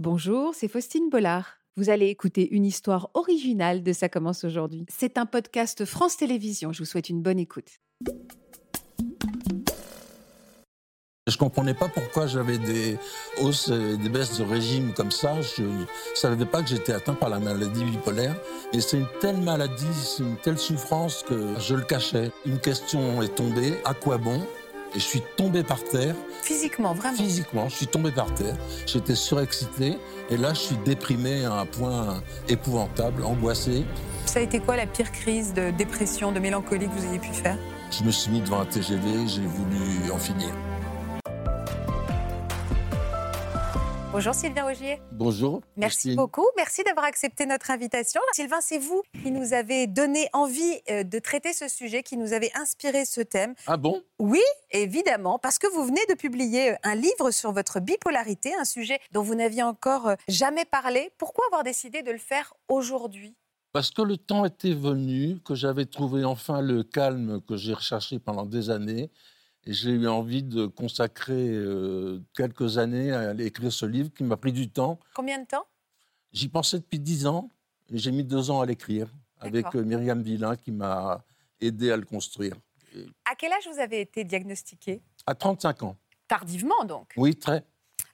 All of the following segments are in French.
Bonjour, c'est Faustine Bollard. Vous allez écouter une histoire originale de Ça commence aujourd'hui. C'est un podcast France Télévisions. Je vous souhaite une bonne écoute. Je comprenais pas pourquoi j'avais des hausses et des baisses de régime comme ça. Je ne savais pas que j'étais atteint par la maladie bipolaire. Et c'est une telle maladie, c'est une telle souffrance que je le cachais. Une question est tombée, à quoi bon? Et je suis tombé par terre. Physiquement, vraiment Physiquement, je suis tombé par terre. J'étais surexcité. Et là, je suis déprimé à un point épouvantable, angoissé. Ça a été quoi la pire crise de dépression, de mélancolie que vous ayez pu faire? Je me suis mis devant un TGV, j'ai voulu en finir. Bonjour Sylvain Augier. Bonjour. Merci Christine. beaucoup. Merci d'avoir accepté notre invitation. Sylvain, c'est vous qui nous avez donné envie euh, de traiter ce sujet, qui nous avez inspiré ce thème. Ah bon? Oui, évidemment, parce que vous venez de publier euh, un livre sur votre bipolarité, un sujet dont vous n'aviez encore euh, jamais parlé. Pourquoi avoir décidé de le faire aujourd'hui? Parce que le temps était venu, que j'avais trouvé enfin le calme que j'ai recherché pendant des années. Et j'ai eu envie de consacrer euh, quelques années à écrire ce livre qui m'a pris du temps. Combien de temps? J'y pensais depuis dix ans et j'ai mis deux ans à l'écrire avec euh, Myriam Villain qui m'a aidé à le construire. À quel âge vous avez été diagnostiqué À 35 ans. Tardivement donc. Oui, très.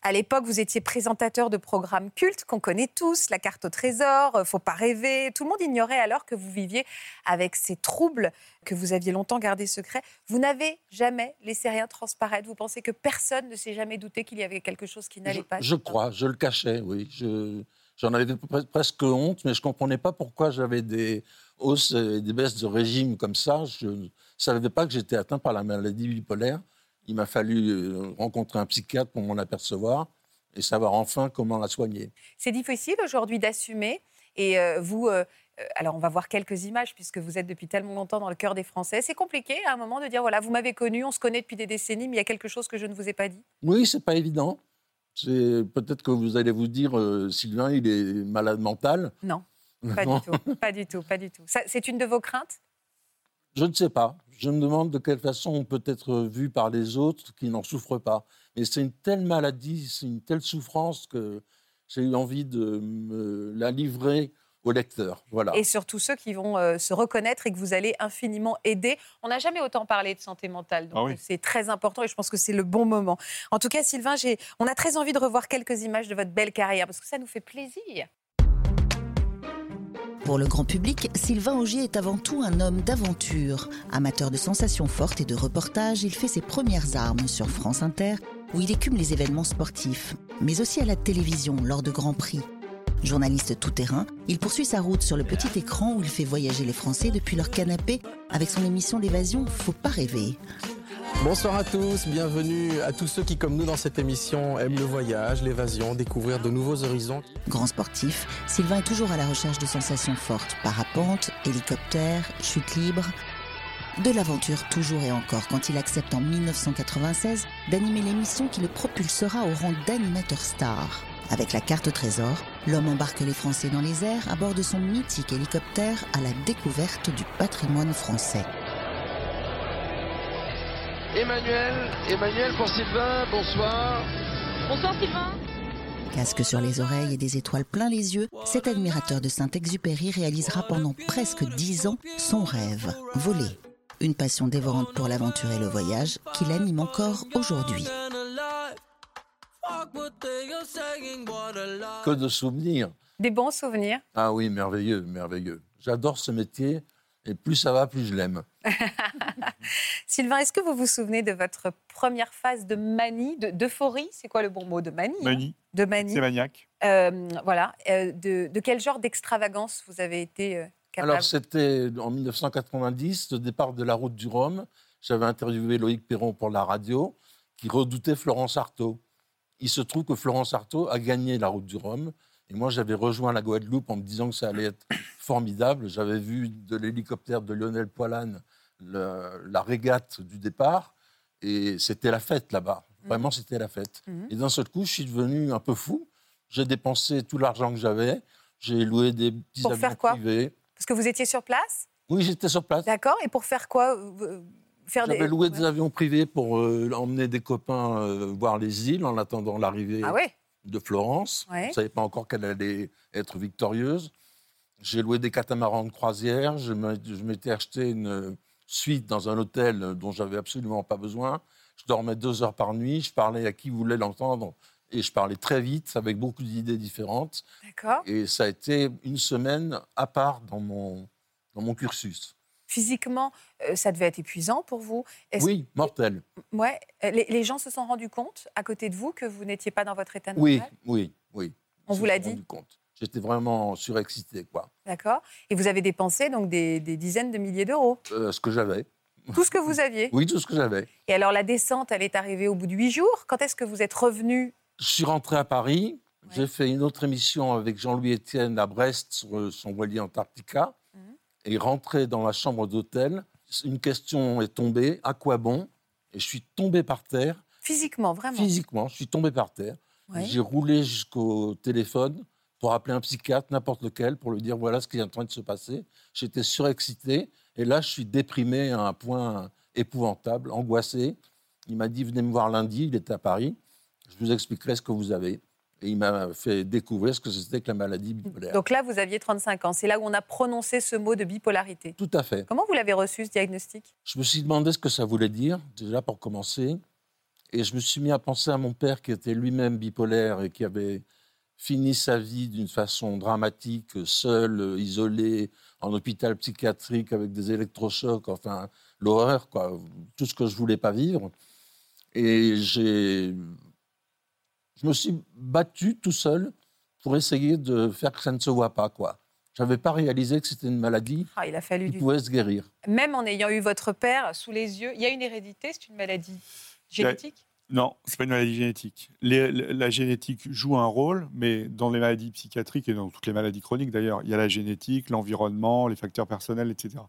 À l'époque, vous étiez présentateur de programmes cultes qu'on connaît tous, La carte au trésor, euh, Faut pas rêver. Tout le monde ignorait alors que vous viviez avec ces troubles que vous aviez longtemps gardés secrets. Vous n'avez jamais laissé rien transparaître. Vous pensez que personne ne s'est jamais douté qu'il y avait quelque chose qui n'allait pas. je crois, je le cachais, oui. Je- J'en avais pre- presque honte, mais je ne comprenais pas pourquoi j'avais des hausses et des baisses de régime comme ça. Je ne savais pas que j'étais atteint par la maladie bipolaire. Il m'a fallu euh, rencontrer un psychiatre pour m'en apercevoir et savoir enfin comment la soigner. C'est difficile aujourd'hui d'assumer. Et euh, vous, euh, alors on va voir quelques images puisque vous êtes depuis tellement longtemps dans le cœur des Français. C'est compliqué à un moment de dire voilà, vous m'avez connu, on se connaît depuis des décennies, mais il y a quelque chose que je ne vous ai pas dit? Oui, c'est pas évident. C'est peut-être que vous allez vous dire euh, Sylvain, il est malade mental. Non, pas Non. du tout, pas du tout, pas du tout. C'est une de vos craintes? Je ne sais pas. Je me demande de quelle façon on peut être vu par les autres qui n'en souffrent pas. Mais c'est une telle maladie, c'est une telle souffrance que j'ai eu envie de me la livrer au lecteur. Voilà. et surtout ceux qui vont euh, se reconnaître et que vous allez infiniment aider. On n'a jamais autant parlé de santé mentale, donc Ah oui. c'est très important et je pense que c'est le bon moment. En tout cas, Sylvain, on a très envie de revoir quelques images de votre belle carrière parce que ça nous fait plaisir. Pour le grand public, Sylvain Augier est avant tout un homme d'aventure. Amateur de sensations fortes et de reportages, il fait ses premières armes sur France Inter, où il écume les événements sportifs, mais aussi à la télévision lors de grands prix. Journaliste tout-terrain, il poursuit sa route sur le petit écran où il fait voyager les Français depuis leur canapé avec son émission L'évasion Faut pas rêver. Bonsoir à tous, bienvenue à tous ceux qui, comme nous dans cette émission, aiment le voyage, l'évasion, découvrir de nouveaux horizons. Grand sportif, Sylvain est toujours à la recherche de sensations fortes, parapente, hélicoptère, chute libre. De l'aventure toujours et encore quand il accepte en 1996 d'animer l'émission qui le propulsera au rang d'animateur star. Avec la carte trésor, l'homme embarque les Français dans les airs à bord de son mythique hélicoptère à la découverte du patrimoine français. Emmanuel, Emmanuel pour Sylvain, bonsoir. Bonsoir Sylvain. Casque sur les oreilles et des étoiles plein les yeux, cet admirateur de Saint-Exupéry réalisera pendant presque dix ans son rêve, voler. Une passion dévorante pour l'aventure et le voyage qui l'anime encore aujourd'hui. Que de souvenirs. Des bons souvenirs. Ah oui, merveilleux, merveilleux. J'adore ce métier et plus ça va, plus je l'aime. Sylvain, est-ce que vous vous souvenez de votre première phase de manie, de- d'euphorie? C'est quoi le bon mot? De manie hein? Mani, De manie. c'est maniaque. Euh, voilà. Euh, de, de quel genre d'extravagance vous avez été euh, capable? Alors, c'était en 1990, le départ de la route du Rhum. J'avais interviewé Loïc Perron pour la radio, qui redoutait Florence Artaud. Il se trouve que Florence Artaud a gagné la route du Rhum. Et moi, j'avais rejoint la Guadeloupe en me disant que ça allait être formidable. J'avais vu de l'hélicoptère de Lionel Poilane le- la régate du départ. Et c'était la fête là-bas. Vraiment, c'était la fête. Mhm. Et d'un seul coup, je suis devenu un peu fou. J'ai dépensé tout l'argent que j'avais. J'ai loué des petits Pour avions faire quoi privés. Parce que vous étiez sur place? Oui, j'étais sur place. D'accord. Et pour faire quoi Euh, faire J'avais des... loué des avions privés pour euh, emmener des copains euh, voir les îles en attendant l'arrivée Ah ouais de Florence. Ouais. Je ne savais pas encore qu'elle allait être victorieuse. J'ai loué des catamarans de croisière. Je m'étais acheté une suite dans un hôtel dont j'avais absolument pas besoin. Je dormais deux heures par nuit. Je parlais à qui voulait l'entendre. Et je parlais très vite, avec beaucoup d'idées différentes. D'accord. Et ça a été une semaine à part dans mon, dans mon cursus. Physiquement, euh, ça devait être épuisant pour vous. Est-ce- Oui, mortel. Ouais. euh, Les, les gens se sont rendus compte à côté de vous que vous n'étiez pas dans votre état Oui, normal? oui, oui. On Je vous l'a dit compte. J'étais vraiment surexcité, quoi. D'accord. Et vous avez dépensé donc des, des dizaines de milliers d'euros. Euh, ce que j'avais. Tout ce que vous aviez. Oui, tout ce que j'avais. Et alors la descente, elle est arrivée au bout de huit jours. Quand est-ce que vous êtes revenu? Je suis rentré à Paris. Ouais. J'ai fait une autre émission avec Jean-Louis Etienne à Brest sur euh, son voilier Antarctica. Mhm. Et rentré dans la chambre d'hôtel, une question est tombée. À quoi bon? Et je suis tombé par terre. Physiquement, vraiment Physiquement, je suis tombé par terre. Ouais. J'ai roulé jusqu'au téléphone pour appeler un psychiatre, n'importe lequel, pour lui dire voilà ce qui est en train de se passer. J'étais surexcité. Et là, je suis déprimé à un point épouvantable, angoissé. Il m'a dit venez me voir lundi, il était à Paris. Je vous expliquerai ce que vous avez. Et il m'a fait découvrir ce que c'était que la maladie bipolaire. Donc là, vous aviez 35 ans. C'est là où on a prononcé ce mot de bipolarité. Tout à fait. Comment vous l'avez reçu, ce diagnostic? Je me suis demandé ce que ça voulait dire, déjà pour commencer. Et je me suis mis à penser à mon père qui était lui-même bipolaire et qui avait fini sa vie d'une façon dramatique, seul, isolé, en hôpital psychiatrique avec des électrochocs, enfin l'horreur, quoi, tout ce que je voulais pas vivre. Et j'ai, je me suis battu tout seul pour essayer de faire que ça ne se voit pas, quoi. J'avais pas réalisé que c'était une maladie Ah, Il a fallu qui du pouvait se guérir. Même en ayant eu votre père sous les yeux, il y a une hérédité, c'est une maladie génétique? Non, c'est pas une maladie génétique. Les- la, génétique joue un rôle, mais dans les maladies psychiatriques et dans toutes les maladies chroniques d'ailleurs, il y a la génétique, l'environnement, les facteurs personnels, etc.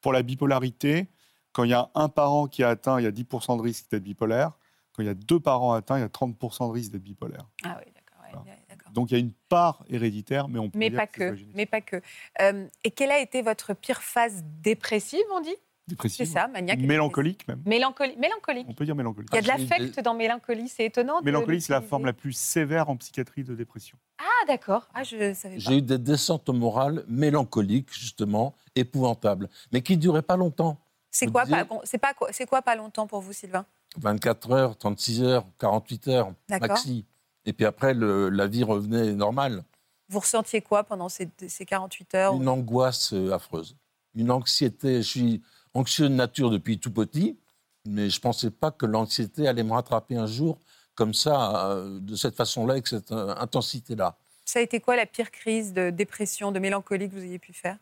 Pour la bipolarité, quand il y a un parent qui est atteint, il y a 10% de risque d'être bipolaire. Quand il y a deux parents atteints, il y a 30% de risque d'être bipolaire. Ah oui, d'accord. ouais, Voilà. Donc il y a une part héréditaire, mais on peut Mais dire pas que, mais pas que. Euh, et quelle a été votre pire phase dépressive, on dit? C'est Dépressive, ça, maniaque. et mélancolique même. Mélancolique. On peut dire mélancolique. Il y a de l'affect dans mélancolie, c'est étonnant. Mélancolie, c'est la forme la plus sévère en psychiatrie de dépression. Ah d'accord. Ah je savais pas. J'ai eu des descentes morales mélancoliques, justement, épouvantables, mais qui ne duraient pas longtemps. C'est quoi, disiez- pas, c'est pas quoi, c'est quoi pas longtemps pour vous, Sylvain? 24 heures, 36 heures, 48 heures, maxi. Et puis après, le- la vie revenait normale. Vous ressentiez quoi pendant ces, ces 48 heures? Une angoisse euh, affreuse. Une anxiété. Je suis anxieux de nature depuis tout petit, mais je ne pensais pas que l'anxiété allait me rattraper un jour comme ça, euh, de cette façon-là, avec cette euh, intensité-là. Ça a été quoi la pire crise de dépression, de mélancolie que vous ayez pu faire?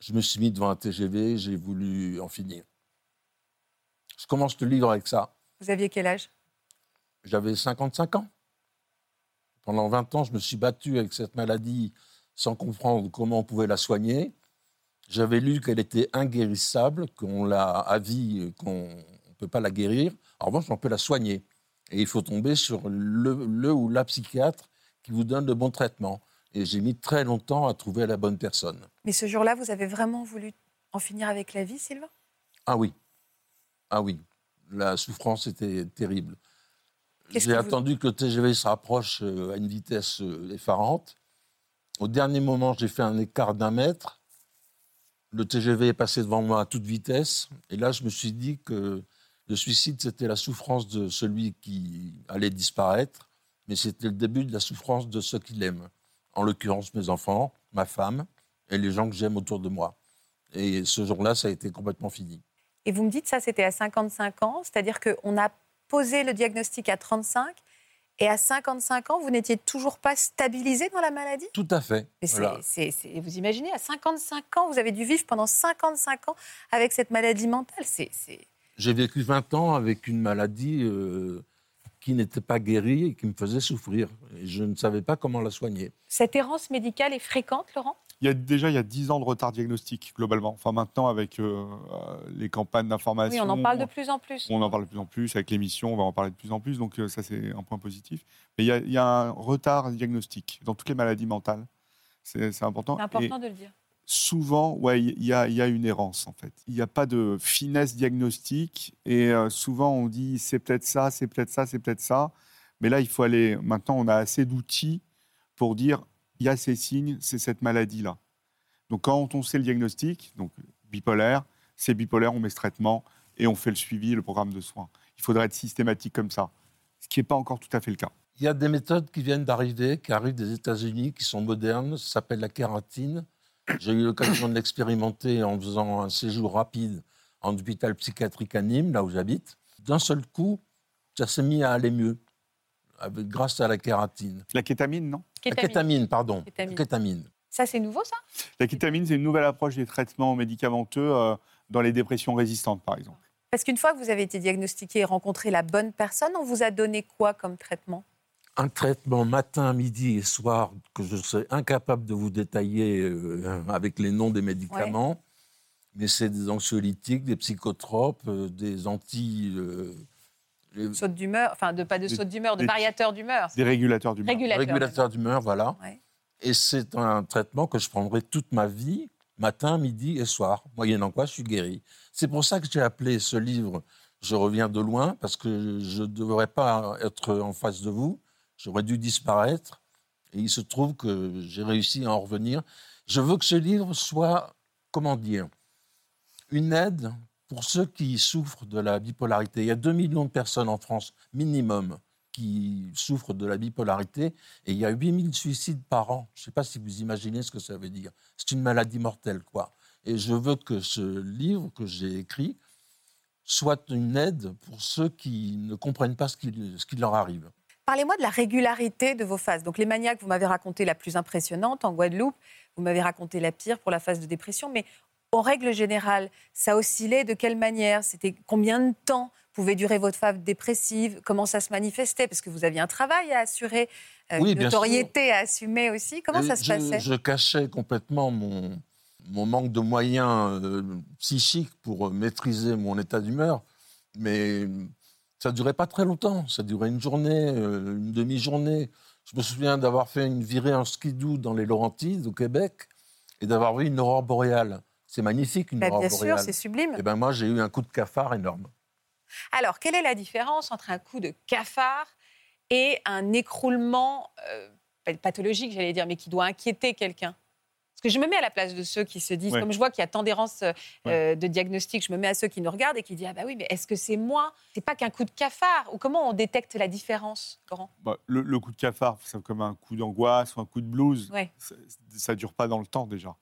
Je me suis mis devant un TGV, j'ai voulu en finir. Je commence le livre avec ça. Vous aviez quel âge? J'avais 55 ans. Pendant 20 ans, je me suis battu avec cette maladie sans comprendre comment on pouvait la soigner. J'avais lu qu'elle était inguérissable, qu'on l'a à vie, qu'on ne peut pas la guérir. En revanche, on peut la soigner. Et il faut tomber sur le, le ou la psychiatre qui vous donne le bon traitement. Et j'ai mis très longtemps à trouver la bonne personne. Mais ce jour-là, vous avez vraiment voulu en finir avec la vie, Sylvain? Ah oui. Ah oui. La souffrance était terrible. J'ai que vous- attendu que le TGV se rapproche euh, à une vitesse euh, effarante. Au dernier moment, j'ai fait un écart d'un mètre. Le TGV est passé devant moi à toute vitesse. Et là, je me suis dit que le suicide, c'était la souffrance de celui qui allait disparaître, mais c'était le début de la souffrance de ceux qui l'aiment. En l'occurrence, mes enfants, ma femme et les gens que j'aime autour de moi. Et ce jour-là, ça a été complètement fini. Et vous me dites ça, c'était à 55 ans, c'est-à-dire qu'on a posé le diagnostic à 35 et à 55 ans, vous n'étiez toujours pas stabilisé dans la maladie? Tout à fait. C'est- Vous imaginez, à 55 ans, vous avez dû vivre pendant 55 ans avec cette maladie mentale. C'est c'est- J'ai vécu 20 ans avec une maladie euh, qui n'était pas guérie et qui me faisait souffrir. Et je ne savais pas comment la soigner. Cette errance médicale est fréquente, Laurent? Il y a déjà il y a 10 ans de retard diagnostique globalement. Enfin maintenant avec euh, euh, les campagnes d'information. Oui, on en parle de plus en plus. On en parle de plus en plus avec l'émission, on va en parler de plus en plus, donc euh, ça c'est un point positif. Mais il y, a, il y a un retard diagnostique dans toutes les maladies mentales, c'est important. C'est important de le dire. souvent, ouais, il y, a- il y a une errance en fait. Il n'y a pas de finesse diagnostique et euh, souvent on dit c'est peut-être ça, c'est peut-être ça, c'est peut-être ça. Mais là, il faut aller. Maintenant, on a assez d'outils pour dire il y a ces signes, c'est cette maladie-là. Donc, quand on sait le diagnostic, donc bipolaire, c'est bipolaire, on met ce traitement et on fait le suivi, le programme de soins. Il faudrait être systématique comme ça, ce qui n'est pas encore tout à fait le cas. Il y a des méthodes qui viennent d'arriver, qui arrivent des États-Unis, qui sont modernes. Ça s'appelle la kératine. J'ai eu l'occasion de l'expérimenter en faisant un séjour rapide en hôpital psychiatrique à Nîmes, là où j'habite. D'un seul coup, ça s'est mis à aller mieux, avec- grâce à la kératine. La kétamine, non La kétamine, pardon. Kétamine. Kétamine. Ça, c'est nouveau, ça La kétamine, c'est une nouvelle approche des traitements médicamenteux euh, dans les dépressions résistantes, par exemple. Parce qu'une fois que vous avez été diagnostiqué et rencontré la bonne personne, on vous a donné quoi comme traitement? Un traitement matin, midi et soir que je serais incapable de vous détailler euh, avec les noms des médicaments. Mais c'est des anxiolytiques, des psychotropes, euh, des anti... euh, les- Saute d'humeur, enfin, de, pas de saute d'humeur, de des- variateur d'humeur. Des régulateurs Régulateur. régulateurs d'humeur, voilà. Ouais. Et c'est un traitement que je prendrai toute ma vie, matin, midi et soir, moyennant quoi je suis guéri. C'est pour ça que j'ai appelé ce livre Je reviens de loin, parce que je ne devrais pas être en face de vous, j'aurais dû disparaître, et il se trouve que j'ai réussi à en revenir. Je veux que ce livre soit, comment dire, une aide pour ceux qui souffrent de la bipolarité. Il y a 2 millions de personnes en France, minimum, qui souffrent de la bipolarité, et il y a 8000 suicides par an. Je ne sais pas si vous imaginez ce que ça veut dire. C'est une maladie mortelle, quoi. Et je veux que ce livre que j'ai écrit soit une aide pour ceux qui ne comprennent pas ce qui, ce qui leur arrive. Parlez-moi de la régularité de vos phases. Donc les maniaques, vous m'avez raconté la plus impressionnante en Guadeloupe, vous m'avez raconté la pire pour la phase de dépression, mais en règle générale, ça oscillait de quelle manière? C'était combien de temps pouvait durer votre phase dépressive? Comment ça se manifestait? Parce que vous aviez un travail à assurer, euh, Oui, une notoriété à assumer aussi. Comment Et ça se je, passait? Je cachais complètement mon, mon manque de moyens euh, psychiques pour euh, maîtriser mon état d'humeur, mais ça durait pas très longtemps. Ça durait une journée, euh, une demi-journée. Je me souviens d'avoir fait une virée en skidoo dans les Laurentides, au Québec, et d'avoir vu une aurore boréale. C'est magnifique, une Bah, aurore Bien sûr, boréale. c'est sublime. Et ben moi, j'ai eu un coup de cafard énorme. Alors, quelle est la différence entre un coup de cafard et un écroulement euh, pathologique, j'allais dire, mais qui doit inquiéter quelqu'un? Parce que je me mets à la place de ceux qui se disent, Ouais. comme je vois qu'il y a tant d'errance euh, Ouais. de diagnostic, je me mets à ceux qui nous regardent et qui disent Ah bah oui, mais est-ce que c'est moi? C'est pas qu'un coup de cafard Ou comment on détecte la différence, Laurent? Bah, le, le coup de cafard, c'est comme un coup d'angoisse ou un coup de blues. Ouais. Ça ne dure pas dans le temps déjà.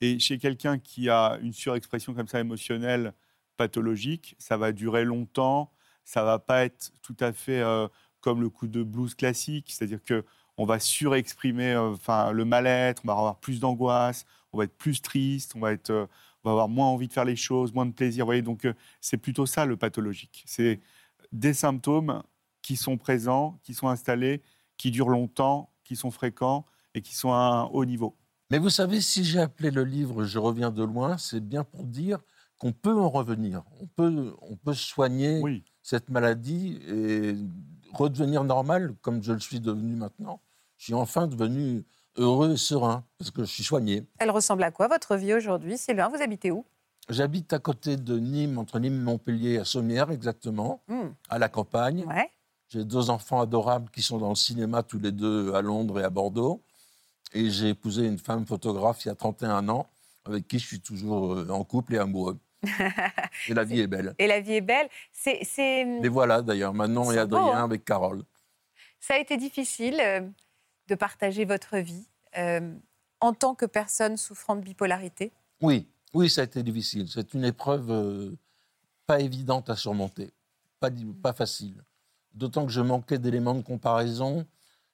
Et chez quelqu'un qui a une surexpression comme ça émotionnelle pathologique, ça va durer longtemps. Ça va pas être tout à fait euh, comme le coup de blues classique, c'est-à-dire que on va surexprimer euh, le mal-être, on va avoir plus d'angoisse, on va être plus triste, on va être euh, on va avoir moins envie de faire les choses, moins de plaisir. Vous voyez, donc c'est plutôt ça le pathologique. C'est des symptômes qui sont présents, qui sont installés, qui durent longtemps, qui sont fréquents et qui sont à un haut niveau. Mais vous savez, si j'ai appelé le livre Je reviens de loin, c'est bien pour dire qu'on peut en revenir. On peut, on peut soigner Oui. cette maladie et redevenir normal comme je le suis devenu maintenant. Je suis enfin devenu heureux et serein parce que je suis soigné. Elle ressemble à quoi votre vie aujourd'hui Sylvain, vous habitez où? J'habite à côté de Nîmes, entre Nîmes et Montpellier, à Sommières exactement, Hmm, à la campagne. Ouais. J'ai deux enfants adorables qui sont dans le cinéma tous les deux à Londres et à Bordeaux. Et j'ai épousé une femme photographe il y a 31 ans avec qui je suis toujours euh, en couple et amoureux. et la vie est belle. Et la vie est belle. C'est, c'est- Les voilà d'ailleurs, Manon et C'est beau, Adrien hein avec Carole. Ça a été difficile euh, de partager votre vie euh, en tant que personne souffrant de bipolarité. Oui, oui, ça a été difficile. C'est une épreuve euh, pas évidente à surmonter, pas, pas facile. D'autant que je manquais d'éléments de comparaison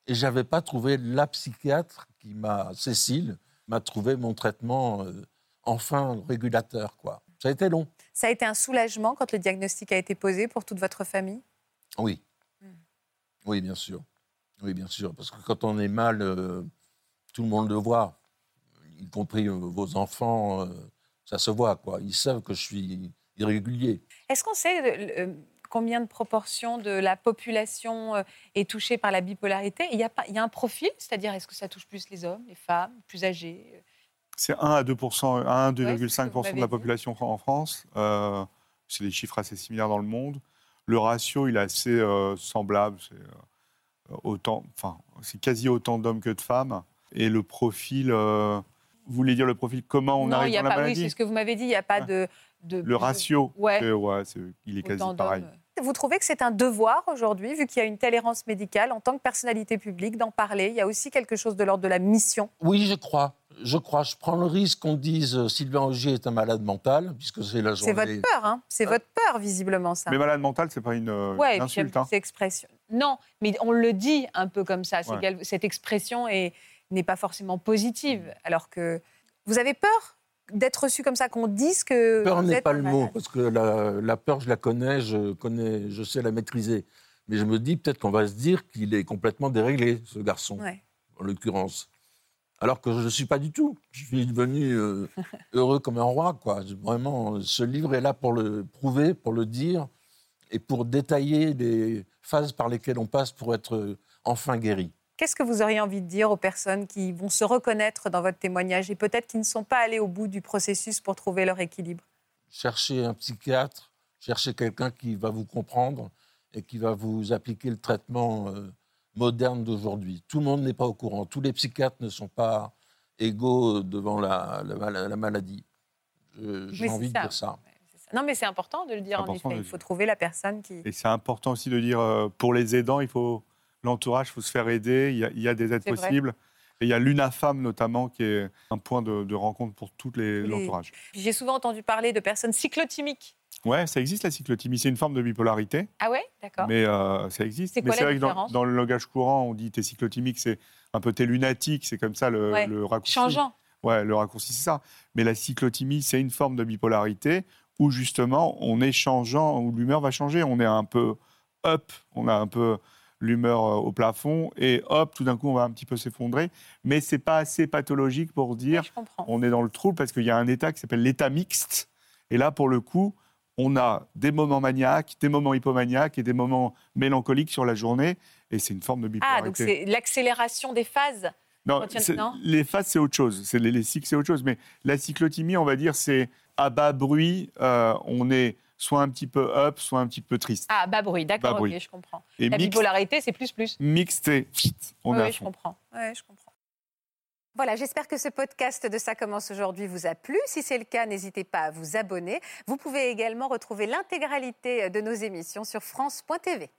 et j'avais pas trouvé la psychiatre qui m'a, Cécile, m'a trouvé mon traitement euh, enfin régulateur. Quoi. Ça a été long. Ça a été un soulagement quand le diagnostic a été posé pour toute votre famille? Oui. Mm. Oui, bien sûr. Oui, bien sûr. Parce que quand on est mal, euh, tout le monde le voit, y compris euh, vos enfants, ça se voit. Quoi. Ils savent que je suis irrégulier. Est-ce qu'on sait combien de proportion de la population euh, est touchée par la bipolarité il y, a pas, il y a un profil, c'est-à-dire est-ce que ça touche plus les hommes, les femmes, plus âgés C'est 1 à 2 1 à 1,5 Ouais, de la population en France. Euh, c'est des chiffres assez similaires dans le monde. Le ratio, il est assez euh, semblable. C'est euh, autant, enfin, c'est quasi autant d'hommes que de femmes. Et le profil, euh, vous voulez dire le profil, comment on non, arrive y a dans la pas, oui, maladie? c'est ce que vous m'avez dit, il n'y a pas Ouais. de, de- Le ratio, Ouais. ouais, il est quasi pareil. Vous trouvez que c'est un devoir aujourd'hui, vu qu'il y a une telle errance médicale, en tant que personnalité publique, d'en parler? Il y a aussi quelque chose de l'ordre de la mission? Oui, je crois. Je crois. Je prends le risque qu'on dise euh, Sylvain Augier est un malade mental, puisque c'est la C'est journée. votre peur, hein C'est votre peur, visiblement, ça. Mais malade mental, c'est pas une, euh, Ouais, une insulte. hein. expression. Non, mais on le dit un peu comme ça. c'est Ouais. Cette expression est- n'est pas forcément positive. Alors que vous avez peur d'être reçu comme ça, qu'on dise que. Peur n'est pas le mot, parce que la, la peur, je la connais, je connais, je sais la maîtriser. Mais je me dis peut-être qu'on va se dire qu'il est complètement déréglé, ce garçon, Ouais. en l'occurrence. Alors que je ne suis pas du tout. Je suis devenu euh, heureux comme un roi, quoi. Vraiment, ce livre est là pour le prouver, pour le dire, et pour détailler les phases par lesquelles on passe pour être euh, enfin guéri. Qu'est-ce que vous auriez envie de dire aux personnes qui vont se reconnaître dans votre témoignage et peut-être qui ne sont pas allées au bout du processus pour trouver leur équilibre? Cherchez un psychiatre, cherchez quelqu'un qui va vous comprendre et qui va vous appliquer le traitement euh, moderne d'aujourd'hui. Tout le monde n'est pas au courant. Tous les psychiatres ne sont pas égaux devant la, la mal- la maladie. J'ai envie de ça. dire ça. Non, mais c'est important de le dire, en effet. Il faut trouver la personne qui. Et c'est important aussi de dire, euh, pour les aidants, il faut l'entourage, il faut se faire aider. Il y a, il y a des aides C'est vrai. possibles. Et il y a l'UNAFAM notamment, qui est un point de, de rencontre pour tout les- Les- l'entourage. Puis J'ai souvent entendu parler de personnes cyclotimiques. Ouais, ça existe la cyclothymie. C'est une forme de bipolarité, Ah ouais? D'accord. mais euh, ça existe. C'est mais la vrai que dans, dans le langage courant, on dit t'es cyclothymique, c'est un peu t'es lunatique, c'est comme ça le, Ouais. le raccourci. Changeant. Ouais, le raccourci, c'est ça. Mais la cyclothymie, c'est une forme de bipolarité où justement, on est changeant, où l'humeur va changer. On est un peu up, on a un peu l'humeur euh, au plafond, et hop, tout d'un coup, on va un petit peu s'effondrer. Mais c'est pas assez pathologique pour dire Oui, on est dans le trouble parce qu'il y a un état qui s'appelle l'état mixte. Et là, pour le coup, on a des moments maniaques, des moments hypomaniaques et des moments mélancoliques sur la journée. Et c'est une forme de bipolarité. Ah, donc c'est l'accélération des phases. Non, les phases, c'est autre chose. Les, les cycles, c'est autre chose. Mais la cyclothymie, on va dire, c'est à bas bruit, euh, on est soit un petit peu up, soit un petit peu triste. Ah, bas bruit, d'accord, Bas bruit. ok, je comprends. Et La mixte, bipolarité, c'est plus plus. mixte, c'est on oui, est à oui, je comprends. Ouais, je comprends. Voilà, j'espère que ce podcast de Ça commence aujourd'hui vous a plu. Si c'est le cas, n'hésitez pas à vous abonner. Vous pouvez également retrouver l'intégralité de nos émissions sur France.tv.